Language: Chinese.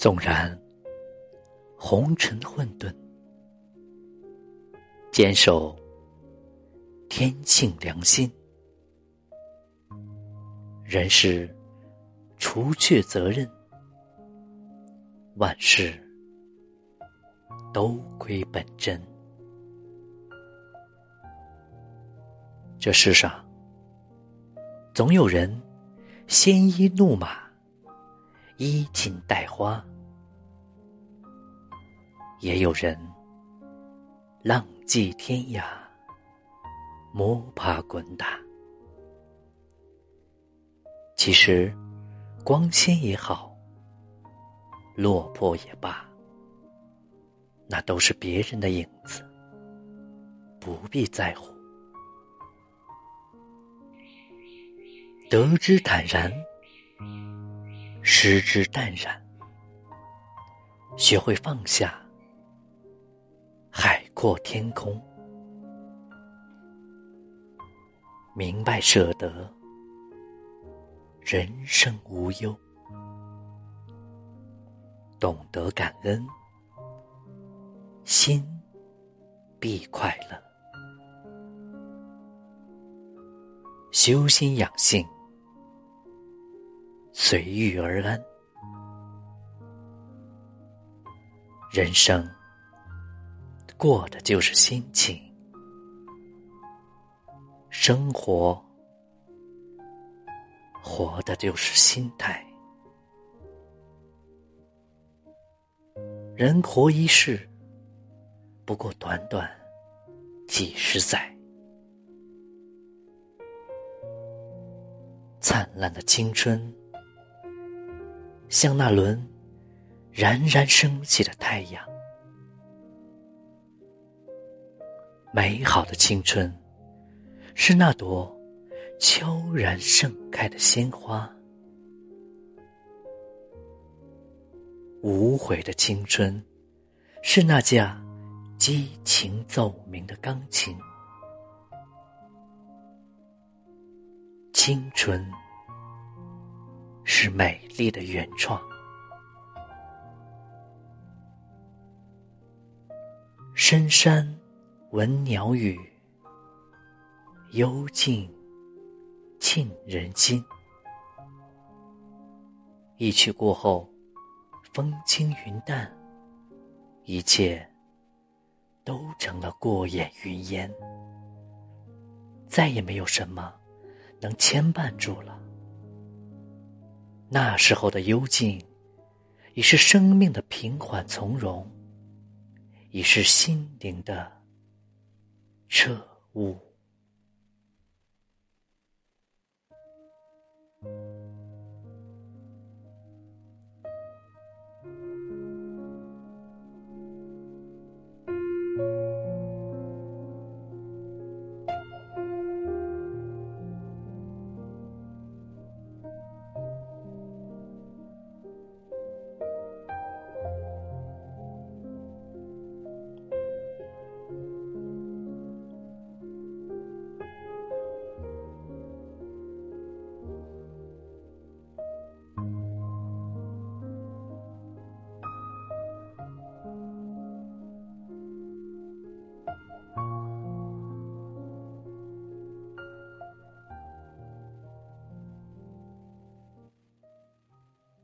纵然红尘混沌，坚守天性良心，人世除却责任，万事都归本真。这世上，总有人鲜衣怒马，衣锦带花；也有人浪迹天涯，摸爬滚打。其实，光鲜也好，落魄也罢，那都是别人的影子，不必在乎。得之坦然，失之淡然。学会放下，海阔天空；明白舍得，人生无忧；懂得感恩，心必快乐。修心养性。随遇而安，人生过的就是心情，生活活的就是心态。人活一世，不过短短几十载，灿烂的青春。像那轮冉冉升起的太阳，美好的青春是那朵悄然盛开的鲜花，无悔的青春是那架激情奏鸣的钢琴，青春。是美丽的原创。深山闻鸟语，幽静沁人心。一曲过后，风轻云淡，一切都成了过眼云烟，再也没有什么能牵绊住了。那时候的幽静，已是生命的平缓从容，已是心灵的彻悟。